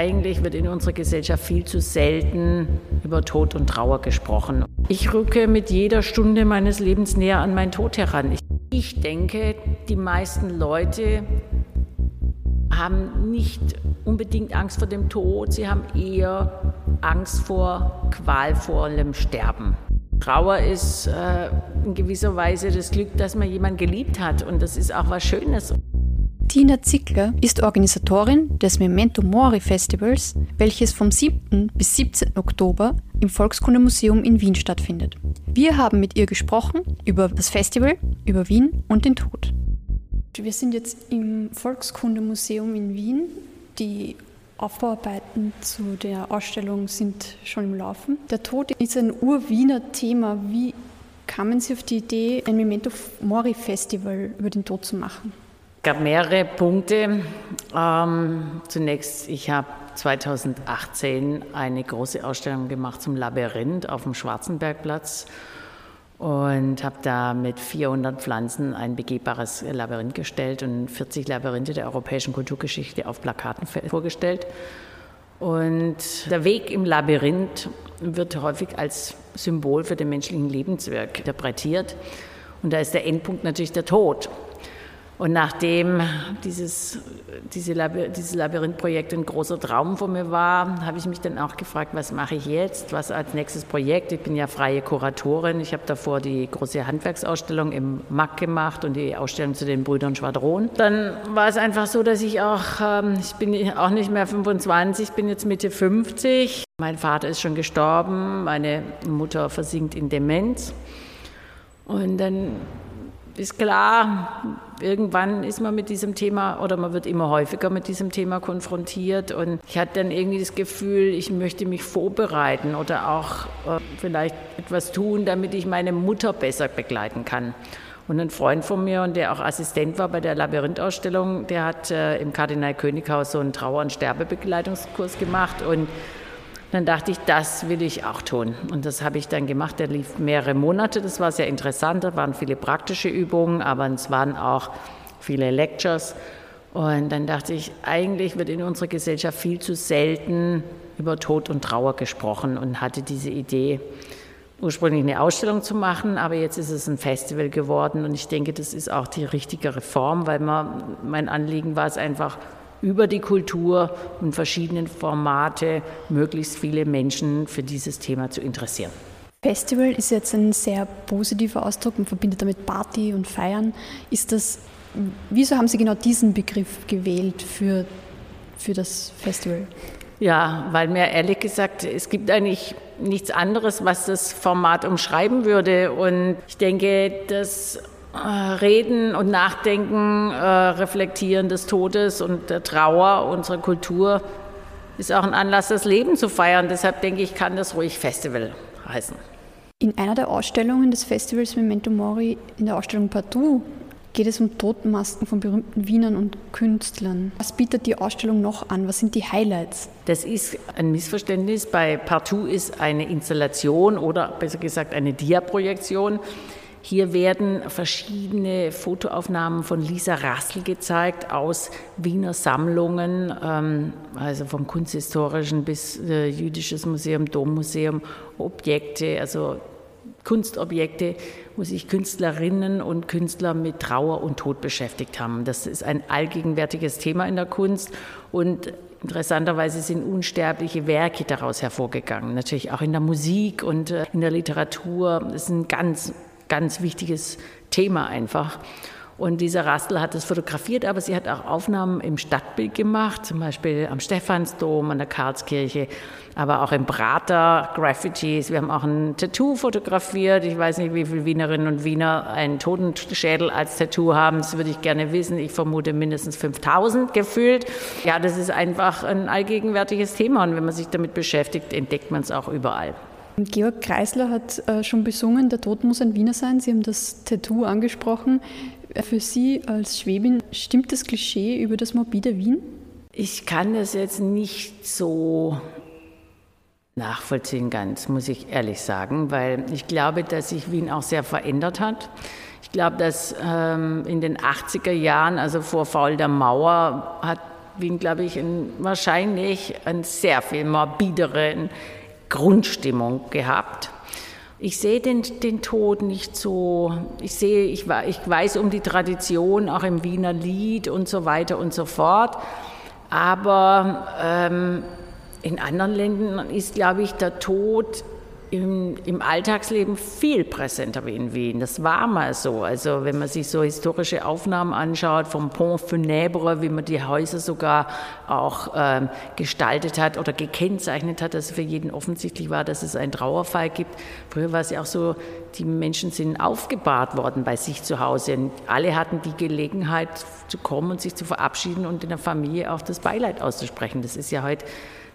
eigentlich wird in unserer Gesellschaft viel zu selten über Tod und Trauer gesprochen. Ich rücke mit jeder Stunde meines Lebens näher an meinen Tod heran. Ich, denke, die meisten Leute haben nicht unbedingt Angst vor dem Tod, sie haben eher Angst vor qualvollem Sterben. Trauer ist äh, in gewisser Weise das Glück, dass man jemanden geliebt hat und das ist auch was Schönes. Tina Zickler ist Organisatorin des Memento Mori Festivals, welches vom 7. bis 17. Oktober im Volkskundemuseum in Wien stattfindet. Wir haben mit ihr gesprochen über das Festival, über Wien und den Tod. Wir sind jetzt im Volkskundemuseum in Wien. Die Aufbauarbeiten zu der Ausstellung sind schon im Laufen. Der Tod ist ein Ur-Wiener Thema. Wie kamen Sie auf die Idee, ein Memento Mori Festival über den Tod zu machen? Es gab mehrere Punkte. Ähm, zunächst, ich habe 2018 eine große Ausstellung gemacht zum Labyrinth auf dem Schwarzenbergplatz und habe da mit 400 Pflanzen ein begehbares Labyrinth gestellt und 40 Labyrinthe der europäischen Kulturgeschichte auf Plakaten vorgestellt. Und der Weg im Labyrinth wird häufig als Symbol für den menschlichen Lebenswerk interpretiert. Und da ist der Endpunkt natürlich der Tod. Und nachdem dieses, diese Labyrinth, dieses Labyrinthprojekt ein großer Traum von mir war, habe ich mich dann auch gefragt, was mache ich jetzt? Was als nächstes Projekt? Ich bin ja freie Kuratorin. Ich habe davor die große Handwerksausstellung im MAC gemacht und die Ausstellung zu den Brüdern Schwadron. Dann war es einfach so, dass ich auch, ähm, ich bin auch nicht mehr 25, bin jetzt Mitte 50. Mein Vater ist schon gestorben, meine Mutter versinkt in Demenz. Und dann ist klar, irgendwann ist man mit diesem Thema oder man wird immer häufiger mit diesem Thema konfrontiert. Und ich hatte dann irgendwie das Gefühl, ich möchte mich vorbereiten oder auch äh, vielleicht etwas tun, damit ich meine Mutter besser begleiten kann. Und ein Freund von mir, und der auch Assistent war bei der Labyrinthausstellung, der hat äh, im Kardinal Könighaus so einen Trauer- und Sterbebegleitungskurs gemacht. Und dann dachte ich, das will ich auch tun. Und das habe ich dann gemacht. Der lief mehrere Monate. Das war sehr interessant. Da waren viele praktische Übungen, aber es waren auch viele Lectures. Und dann dachte ich, eigentlich wird in unserer Gesellschaft viel zu selten über Tod und Trauer gesprochen und hatte diese Idee, ursprünglich eine Ausstellung zu machen, aber jetzt ist es ein Festival geworden und ich denke, das ist auch die richtige Reform, weil man, mein Anliegen war es einfach, über die Kultur und verschiedenen Formate möglichst viele Menschen für dieses Thema zu interessieren. Festival ist jetzt ein sehr positiver Ausdruck, man verbindet damit Party und Feiern. Ist das, wieso haben Sie genau diesen Begriff gewählt für, für das Festival? Ja, weil mir ehrlich gesagt, es gibt eigentlich nichts anderes, was das Format umschreiben würde. Und ich denke, dass reden und Nachdenken, äh, Reflektieren des Todes und der Trauer unserer Kultur ist auch ein Anlass, das Leben zu feiern. Deshalb denke ich, kann das ruhig Festival heißen. In einer der Ausstellungen des Festivals Memento Mori, in der Ausstellung Partout, geht es um Totenmasken von berühmten Wienern und Künstlern. Was bietet die Ausstellung noch an? Was sind die Highlights? Das ist ein Missverständnis. Bei Partout ist eine Installation oder besser gesagt eine Diaprojektion hier werden verschiedene Fotoaufnahmen von Lisa Rassel gezeigt aus Wiener Sammlungen, ähm, also vom Kunsthistorischen bis äh, Jüdisches Museum, Dommuseum, Objekte, also Kunstobjekte, wo sich Künstlerinnen und Künstler mit Trauer und Tod beschäftigt haben. Das ist ein allgegenwärtiges Thema in der Kunst und Interessanterweise sind unsterbliche Werke daraus hervorgegangen, natürlich auch in der Musik und äh, in der Literatur. Das ist ein ganz ganz wichtiges Thema einfach. Und diese Rastel hat das fotografiert, aber sie hat auch Aufnahmen im Stadtbild gemacht, zum Beispiel am Stephansdom, an der Karlskirche, aber auch im Prater, Graffitis. Wir haben auch ein Tattoo fotografiert. Ich weiß nicht, wie viele Wienerinnen und Wiener einen Totenschädel als Tattoo haben. Das würde ich gerne wissen. Ich vermute mindestens 5000 gefühlt. Ja, das ist einfach ein allgegenwärtiges Thema und wenn man sich damit beschäftigt, entdeckt man es auch überall. Georg Kreisler hat äh, schon besungen, der Tod muss ein Wiener sein. Sie haben das Tattoo angesprochen. Für Sie als Schwäbin, stimmt das Klischee über das morbide Wien? Ich kann das jetzt nicht so nachvollziehen ganz, muss ich ehrlich sagen, weil ich glaube, dass sich Wien auch sehr verändert hat. Ich glaube, dass ähm, in den 80er Jahren, also vor Fall der Mauer, hat bin, glaube ich, in, wahrscheinlich eine sehr viel morbidere Grundstimmung gehabt. Ich sehe den, den Tod nicht so, ich sehe, ich, ich weiß um die Tradition, auch im Wiener Lied und so weiter und so fort. Aber ähm, in anderen Ländern ist, glaube ich, der Tod im, im, Alltagsleben viel präsenter wie in Wien. Das war mal so. Also wenn man sich so historische Aufnahmen anschaut vom Pont Funèbre, wie man die Häuser sogar auch ähm, gestaltet hat oder gekennzeichnet hat, dass für jeden offensichtlich war, dass es einen Trauerfall gibt. Früher war es ja auch so, die Menschen sind aufgebahrt worden bei sich zu Hause. Und alle hatten die Gelegenheit zu kommen und sich zu verabschieden und in der Familie auch das Beileid auszusprechen. Das ist ja heute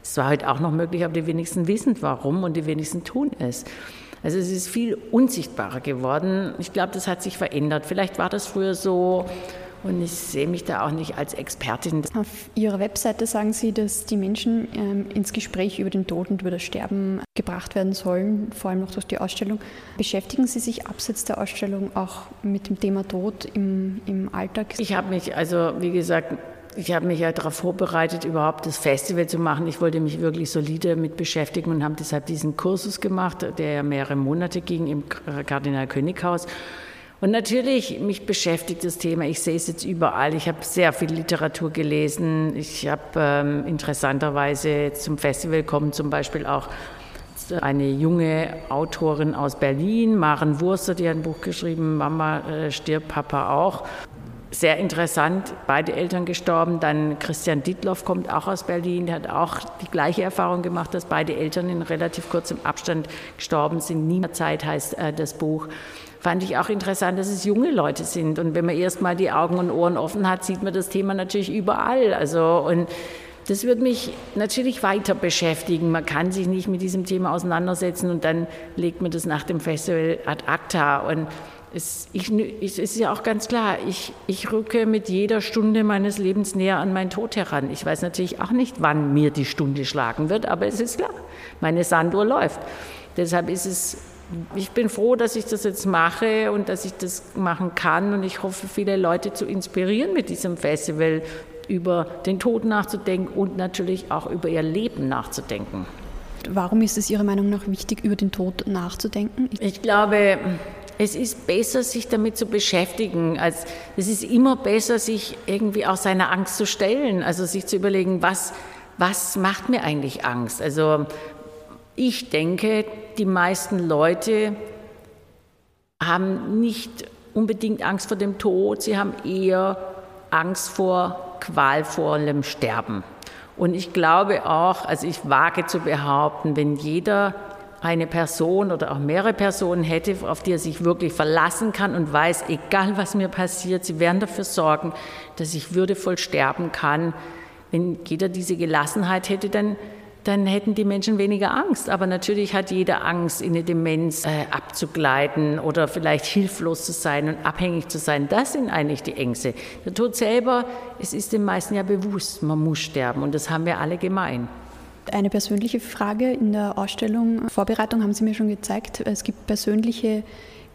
es war halt auch noch möglich, aber die wenigsten wissen warum und die wenigsten tun es. Also es ist viel unsichtbarer geworden. Ich glaube, das hat sich verändert. Vielleicht war das früher so und ich sehe mich da auch nicht als Expertin. Auf Ihrer Webseite sagen Sie, dass die Menschen ähm, ins Gespräch über den Tod und über das Sterben gebracht werden sollen, vor allem noch durch die Ausstellung. Beschäftigen Sie sich abseits der Ausstellung auch mit dem Thema Tod im, im Alltag? Ich habe mich, also wie gesagt, ich habe mich ja darauf vorbereitet, überhaupt das Festival zu machen. Ich wollte mich wirklich solide mit beschäftigen und habe deshalb diesen Kursus gemacht, der ja mehrere Monate ging im Kardinal Könighaus. Und natürlich, mich beschäftigt das Thema. Ich sehe es jetzt überall. Ich habe sehr viel Literatur gelesen. Ich habe ähm, interessanterweise zum Festival kommen zum Beispiel auch eine junge Autorin aus Berlin, Maren Wurster, die hat ein Buch geschrieben, Mama äh, stirbt, Papa auch sehr interessant, beide Eltern gestorben. Dann Christian Dietloff kommt auch aus Berlin, der hat auch die gleiche Erfahrung gemacht, dass beide Eltern in relativ kurzem Abstand gestorben sind. Nie mehr Zeit heißt äh, das Buch. Fand ich auch interessant, dass es junge Leute sind. Und wenn man erst mal die Augen und Ohren offen hat, sieht man das Thema natürlich überall. Also, und das wird mich natürlich weiter beschäftigen. Man kann sich nicht mit diesem Thema auseinandersetzen und dann legt man das nach dem Festival ad acta. Und es, ich, es ist ja auch ganz klar, ich, ich rücke mit jeder Stunde meines Lebens näher an meinen Tod heran. Ich weiß natürlich auch nicht, wann mir die Stunde schlagen wird, aber es ist klar, meine Sanduhr läuft. Deshalb ist es, ich bin froh, dass ich das jetzt mache und dass ich das machen kann und ich hoffe, viele Leute zu inspirieren mit diesem Festival über den Tod nachzudenken und natürlich auch über ihr Leben nachzudenken. Warum ist es Ihrer Meinung nach wichtig, über den Tod nachzudenken? Ich glaube, es ist besser, sich damit zu beschäftigen. Als, es ist immer besser, sich irgendwie auch seiner Angst zu stellen, also sich zu überlegen, was, was macht mir eigentlich Angst? Also ich denke, die meisten Leute haben nicht unbedingt Angst vor dem Tod, sie haben eher Angst vor qualvollem Sterben. Und ich glaube auch, also ich wage zu behaupten, wenn jeder eine Person oder auch mehrere Personen hätte, auf die er sich wirklich verlassen kann und weiß, egal was mir passiert, sie werden dafür sorgen, dass ich würdevoll sterben kann. Wenn jeder diese Gelassenheit hätte, dann, dann hätten die Menschen weniger Angst. Aber natürlich hat jeder Angst, in eine Demenz äh, abzugleiten oder vielleicht hilflos zu sein und abhängig zu sein. Das sind eigentlich die Ängste. Der Tod selber, es ist den meisten ja bewusst, man muss sterben und das haben wir alle gemein. Eine persönliche Frage in der Ausstellung Vorbereitung haben Sie mir schon gezeigt. Es gibt persönliche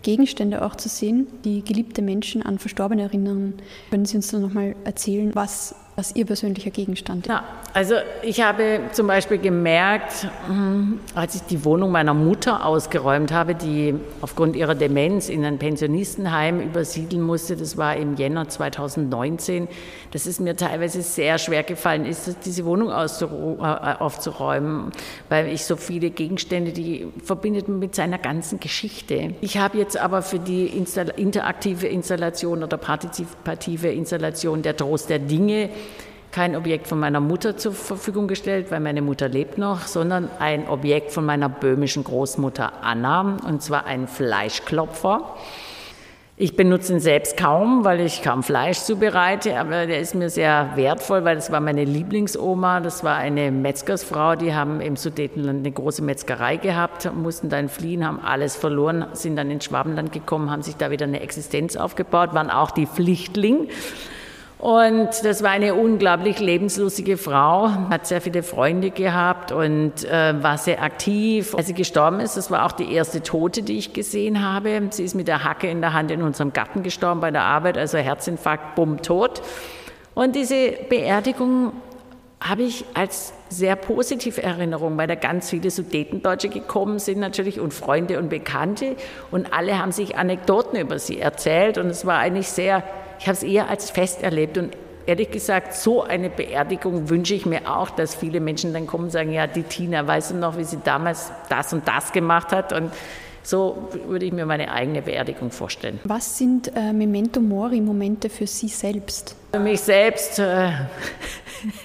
Gegenstände auch zu sehen, die geliebte Menschen an Verstorbene erinnern. Können Sie uns da nochmal erzählen, was was Ihr persönlicher Gegenstand ist? Ja, also ich habe zum Beispiel gemerkt, hm, als ich die Wohnung meiner Mutter ausgeräumt habe, die aufgrund ihrer Demenz in ein Pensionistenheim übersiedeln musste, das war im Jänner 2019, dass es mir teilweise sehr schwer gefallen ist, diese Wohnung äh, aufzuräumen, weil ich so viele Gegenstände, die verbindet man mit seiner ganzen Geschichte. Ich habe jetzt aber für die interaktive Installation oder partizipative Installation der Trost der Dinge kein Objekt von meiner Mutter zur Verfügung gestellt, weil meine Mutter lebt noch, sondern ein Objekt von meiner böhmischen Großmutter Anna, und zwar ein Fleischklopfer. Ich benutze ihn selbst kaum, weil ich kaum Fleisch zubereite, aber der ist mir sehr wertvoll, weil das war meine Lieblingsoma. Das war eine Metzgersfrau, die haben im Sudetenland eine große Metzgerei gehabt, mussten dann fliehen, haben alles verloren, sind dann ins Schwabenland gekommen, haben sich da wieder eine Existenz aufgebaut, waren auch die Pflichtling und das war eine unglaublich lebenslustige Frau, hat sehr viele Freunde gehabt und äh, war sehr aktiv. Als sie gestorben ist, das war auch die erste Tote, die ich gesehen habe. Sie ist mit der Hacke in der Hand in unserem Garten gestorben bei der Arbeit, also Herzinfarkt, bumm, tot. Und diese Beerdigung habe ich als sehr positive Erinnerung, weil da ganz viele Sudetendeutsche gekommen sind natürlich und Freunde und Bekannte und alle haben sich Anekdoten über sie erzählt und es war eigentlich sehr, ich habe es eher als Fest erlebt und ehrlich gesagt, so eine Beerdigung wünsche ich mir auch, dass viele Menschen dann kommen und sagen, ja, die Tina, weißt du noch, wie sie damals das und das gemacht hat und so würde ich mir meine eigene Beerdigung vorstellen. Was sind äh, Memento Mori Momente für Sie selbst? Für mich selbst, äh,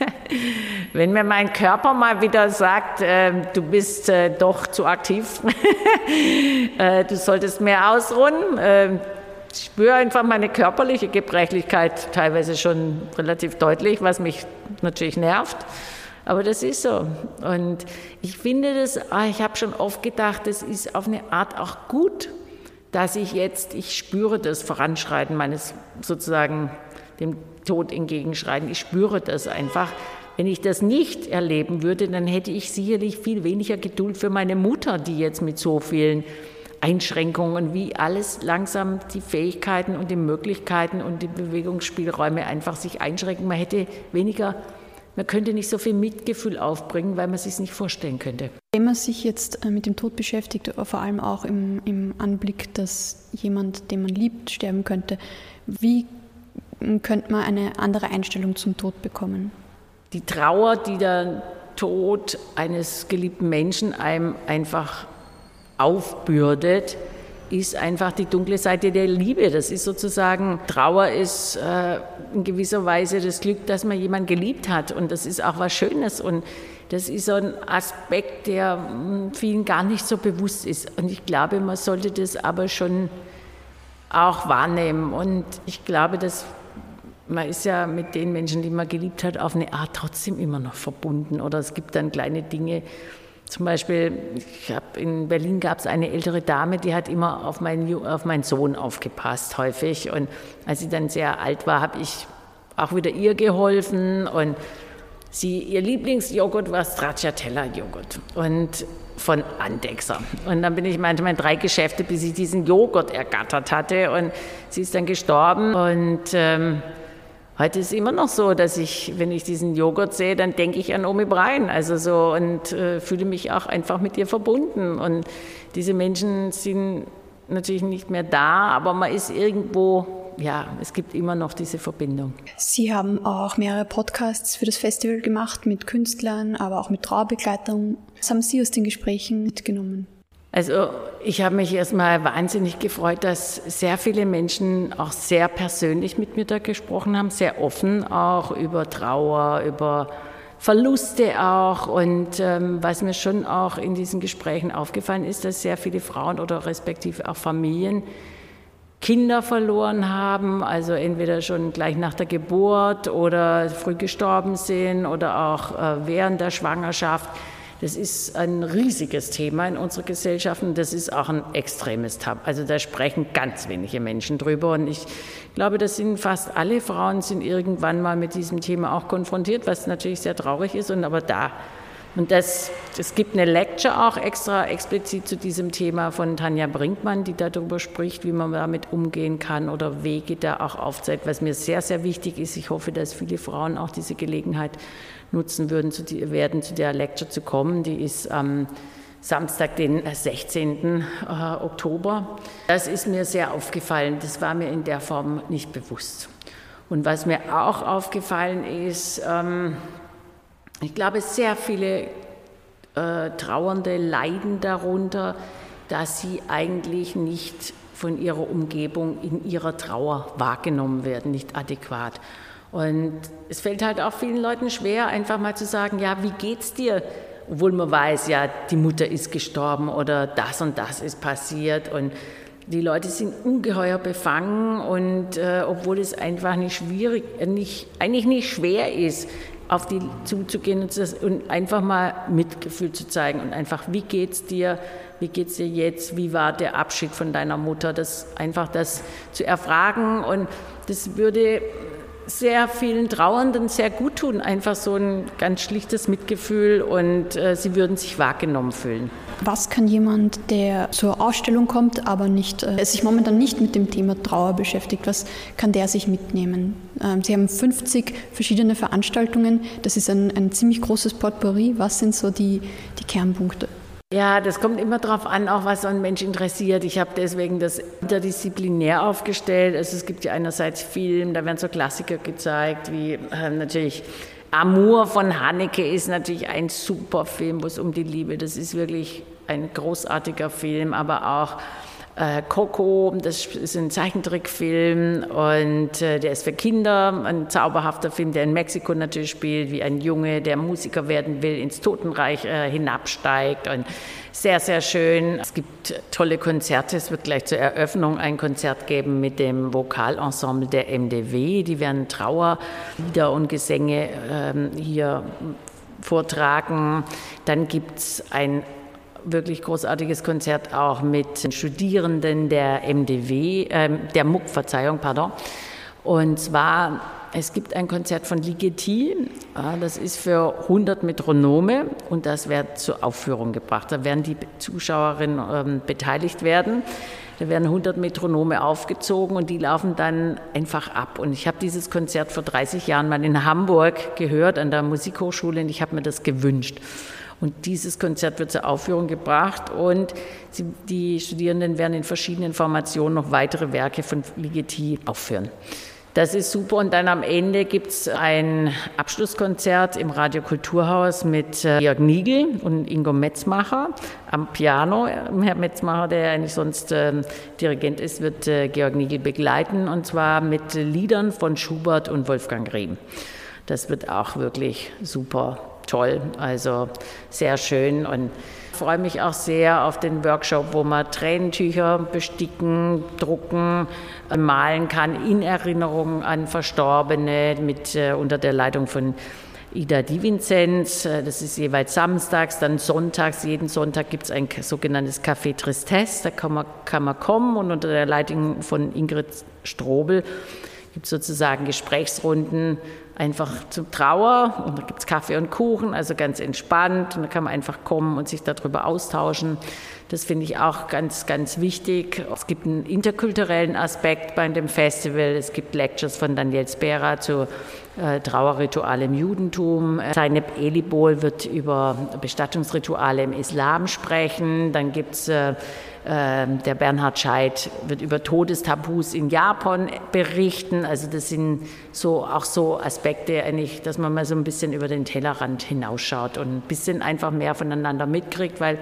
wenn mir mein Körper mal wieder sagt, äh, du bist äh, doch zu aktiv, äh, du solltest mehr ausruhen. Ich spüre einfach meine körperliche Gebrechlichkeit teilweise schon relativ deutlich, was mich natürlich nervt. Aber das ist so. Und ich finde das, ah, ich habe schon oft gedacht, das ist auf eine Art auch gut, dass ich jetzt, ich spüre das Voranschreiten meines sozusagen dem Tod entgegenschreiten. Ich spüre das einfach. Wenn ich das nicht erleben würde, dann hätte ich sicherlich viel weniger Geduld für meine Mutter, die jetzt mit so vielen Einschränkungen, wie alles langsam die Fähigkeiten und die Möglichkeiten und die Bewegungsspielräume einfach sich einschränken. Man hätte weniger man könnte nicht so viel Mitgefühl aufbringen, weil man sich es nicht vorstellen könnte. Wenn man sich jetzt äh, mit dem Tod beschäftigt, vor allem auch im, im Anblick, dass jemand, den man liebt, sterben könnte, wie könnte man eine andere Einstellung zum Tod bekommen? Die Trauer, die der Tod eines geliebten Menschen einem einfach aufbürdet, ist einfach die dunkle Seite der Liebe. Das ist sozusagen, Trauer ist äh, in gewisser Weise das Glück, dass man jemanden geliebt hat. Und das ist auch was Schönes. Und das ist so ein Aspekt, der hm, vielen gar nicht so bewusst ist. Und ich glaube, man sollte das aber schon auch wahrnehmen. Und ich glaube, dass man ist ja mit den Menschen, die man geliebt hat, auf eine Art trotzdem immer noch verbunden. Oder es gibt dann kleine Dinge, zum Beispiel, ich hab, in Berlin gab es eine ältere Dame, die hat immer auf meinen, auf meinen Sohn aufgepasst, häufig. Und als sie dann sehr alt war, habe ich auch wieder ihr geholfen. Und sie, ihr Lieblingsjoghurt war Stracciatella-Joghurt. Und von Andexer. Und dann bin ich manchmal in drei Geschäfte, bis ich diesen Joghurt ergattert hatte. Und sie ist dann gestorben. Und ähm, Heute ist es immer noch so, dass ich, wenn ich diesen Joghurt sehe, dann denke ich an Omi Brein, also so und äh, fühle mich auch einfach mit ihr verbunden. Und diese Menschen sind natürlich nicht mehr da, aber man ist irgendwo, ja, es gibt immer noch diese Verbindung. Sie haben auch mehrere Podcasts für das Festival gemacht mit Künstlern, aber auch mit Trauerbegleitung. Was haben Sie aus den Gesprächen mitgenommen? Also ich habe mich erstmal wahnsinnig gefreut, dass sehr viele Menschen auch sehr persönlich mit mir da gesprochen haben, sehr offen auch über Trauer, über Verluste auch. Und ähm, was mir schon auch in diesen Gesprächen aufgefallen ist, dass sehr viele Frauen oder respektive auch Familien Kinder verloren haben, also entweder schon gleich nach der Geburt oder früh gestorben sind oder auch äh, während der Schwangerschaft. Das ist ein riesiges Thema in unserer Gesellschaft und das ist auch ein extremes Tab. Also da sprechen ganz wenige Menschen drüber und ich glaube, das sind fast alle Frauen sind irgendwann mal mit diesem Thema auch konfrontiert, was natürlich sehr traurig ist und aber da und das, es gibt eine Lecture auch extra explizit zu diesem Thema von Tanja Brinkmann, die darüber spricht, wie man damit umgehen kann oder Wege da auch aufzeigt, was mir sehr, sehr wichtig ist. Ich hoffe, dass viele Frauen auch diese Gelegenheit nutzen würden, zu die, werden, zu der Lecture zu kommen. Die ist am Samstag, den 16. Äh, Oktober. Das ist mir sehr aufgefallen. Das war mir in der Form nicht bewusst. Und was mir auch aufgefallen ist, ähm, ich glaube, sehr viele äh, Trauernde leiden darunter, dass sie eigentlich nicht von ihrer Umgebung in ihrer Trauer wahrgenommen werden, nicht adäquat. Und es fällt halt auch vielen Leuten schwer, einfach mal zu sagen, ja, wie geht's dir? Obwohl man weiß, ja, die Mutter ist gestorben oder das und das ist passiert. Und die Leute sind ungeheuer befangen und äh, obwohl es einfach nicht schwierig, äh, nicht, eigentlich nicht schwer ist, auf die zuzugehen und, das, und, einfach mal Mitgefühl zu zeigen und einfach, wie geht's dir, wie geht's dir jetzt, wie war der Abschied von deiner Mutter, das einfach das zu erfragen und das würde sehr vielen Trauernden sehr gut tun. Einfach so ein ganz schlichtes Mitgefühl und äh, sie würden sich wahrgenommen fühlen. Was kann jemand, der zur Ausstellung kommt, aber nicht, äh, sich momentan nicht mit dem Thema Trauer beschäftigt, was kann der sich mitnehmen? Ähm, Sie haben 50 verschiedene Veranstaltungen. Das ist ein, ein ziemlich großes Potpourri. Was sind so die, die Kernpunkte? Ja, das kommt immer darauf an, auch was so ein Mensch interessiert. Ich habe deswegen das interdisziplinär aufgestellt. Also es gibt ja einerseits Film, da werden so Klassiker gezeigt, wie äh, natürlich Amour von Haneke ist natürlich ein super Film, wo es um die Liebe, das ist wirklich ein großartiger Film, aber auch Coco, das ist ein Zeichentrickfilm und äh, der ist für Kinder ein zauberhafter Film, der in Mexiko natürlich spielt, wie ein Junge, der Musiker werden will, ins Totenreich äh, hinabsteigt und sehr, sehr schön. Es gibt tolle Konzerte. Es wird gleich zur Eröffnung ein Konzert geben mit dem Vokalensemble der MDW. Die werden Trauerlieder und Gesänge ähm, hier vortragen. Dann gibt es ein wirklich großartiges Konzert auch mit Studierenden der MDW, äh, der MUC, Verzeihung, pardon. Und zwar, es gibt ein Konzert von Ligeti, das ist für 100 Metronome und das wird zur Aufführung gebracht. Da werden die Zuschauerinnen ähm, beteiligt werden. Da werden 100 Metronome aufgezogen und die laufen dann einfach ab. Und ich habe dieses Konzert vor 30 Jahren mal in Hamburg gehört an der Musikhochschule und ich habe mir das gewünscht. Und dieses Konzert wird zur Aufführung gebracht und sie, die Studierenden werden in verschiedenen Formationen noch weitere Werke von Ligeti aufführen. Das ist super. Und dann am Ende gibt es ein Abschlusskonzert im Radio Kulturhaus mit äh, Jörg Niegel und Ingo Metzmacher am Piano. Herr Metzmacher, der eigentlich sonst äh, Dirigent ist, wird äh, Georg Niegel begleiten und zwar mit Liedern von Schubert und Wolfgang Rehm. Das wird auch wirklich super toll, also sehr schön und ich freue mich auch sehr auf den Workshop, wo man Tränentücher besticken, drucken, äh, malen kann in Erinnerung an Verstorbene mit äh, unter der Leitung von Ida Divinzenz. Äh, das ist jeweils samstags, dann sonntags. Jeden Sonntag gibt es ein sogenanntes Café Tristesse. Da kann man, kann man kommen und unter der Leitung von Ingrid Strobel gibt es sozusagen Gesprächsrunden einfach zur Trauer und da gibt es Kaffee und Kuchen, also ganz entspannt und da kann man einfach kommen und sich darüber austauschen. Das finde ich auch ganz, ganz wichtig. Es gibt einen interkulturellen Aspekt bei dem Festival. Es gibt Lectures von Daniel Spera zu äh, Trauerrituale im Judentum. Zeynep Elibol wird über Bestattungsrituale im Islam sprechen. Dann gibt es äh, ähm, der Bernhard Scheid wird über Todestabus in Japan berichten. Also das sind so auch so Aspekte, eigentlich, dass man mal so ein bisschen über den Tellerrand hinausschaut und ein bisschen einfach mehr voneinander mitkriegt, weil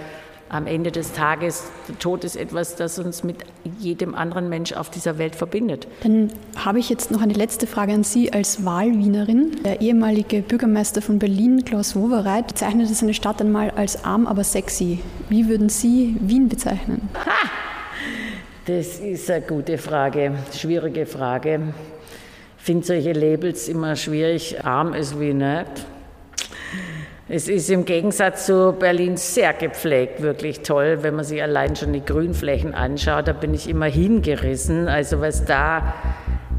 am Ende des Tages, der Tod ist etwas, das uns mit jedem anderen Mensch auf dieser Welt verbindet. Dann habe ich jetzt noch eine letzte Frage an Sie als Wahlwienerin. Der ehemalige Bürgermeister von Berlin, Klaus Wowereit, bezeichnete seine Stadt einmal als arm, aber sexy. Wie würden Sie Wien bezeichnen? Ha! Das ist eine gute Frage, schwierige Frage. Ich finde solche Labels immer schwierig. Arm ist wie nicht. Es ist im Gegensatz zu Berlin sehr gepflegt, wirklich toll, wenn man sich allein schon die Grünflächen anschaut. Da bin ich immer hingerissen. Also was da,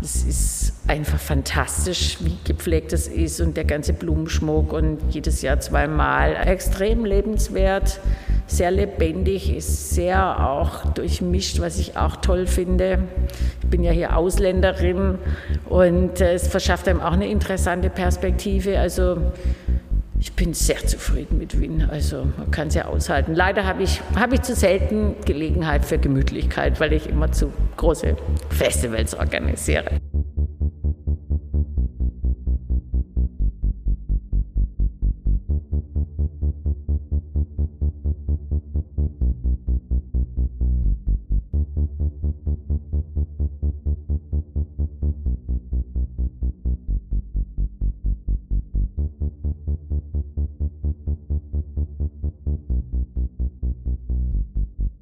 es ist einfach fantastisch, wie gepflegt es ist und der ganze Blumenschmuck und jedes Jahr zweimal. Extrem lebenswert, sehr lebendig, ist sehr auch durchmischt, was ich auch toll finde. Ich bin ja hier Ausländerin und äh, es verschafft einem auch eine interessante Perspektive. Also ich bin sehr zufrieden mit Wien. Also man kann es ja aushalten. Leider habe ich, hab ich zu selten Gelegenheit für Gemütlichkeit, weil ich immer zu große Festivals organisiere.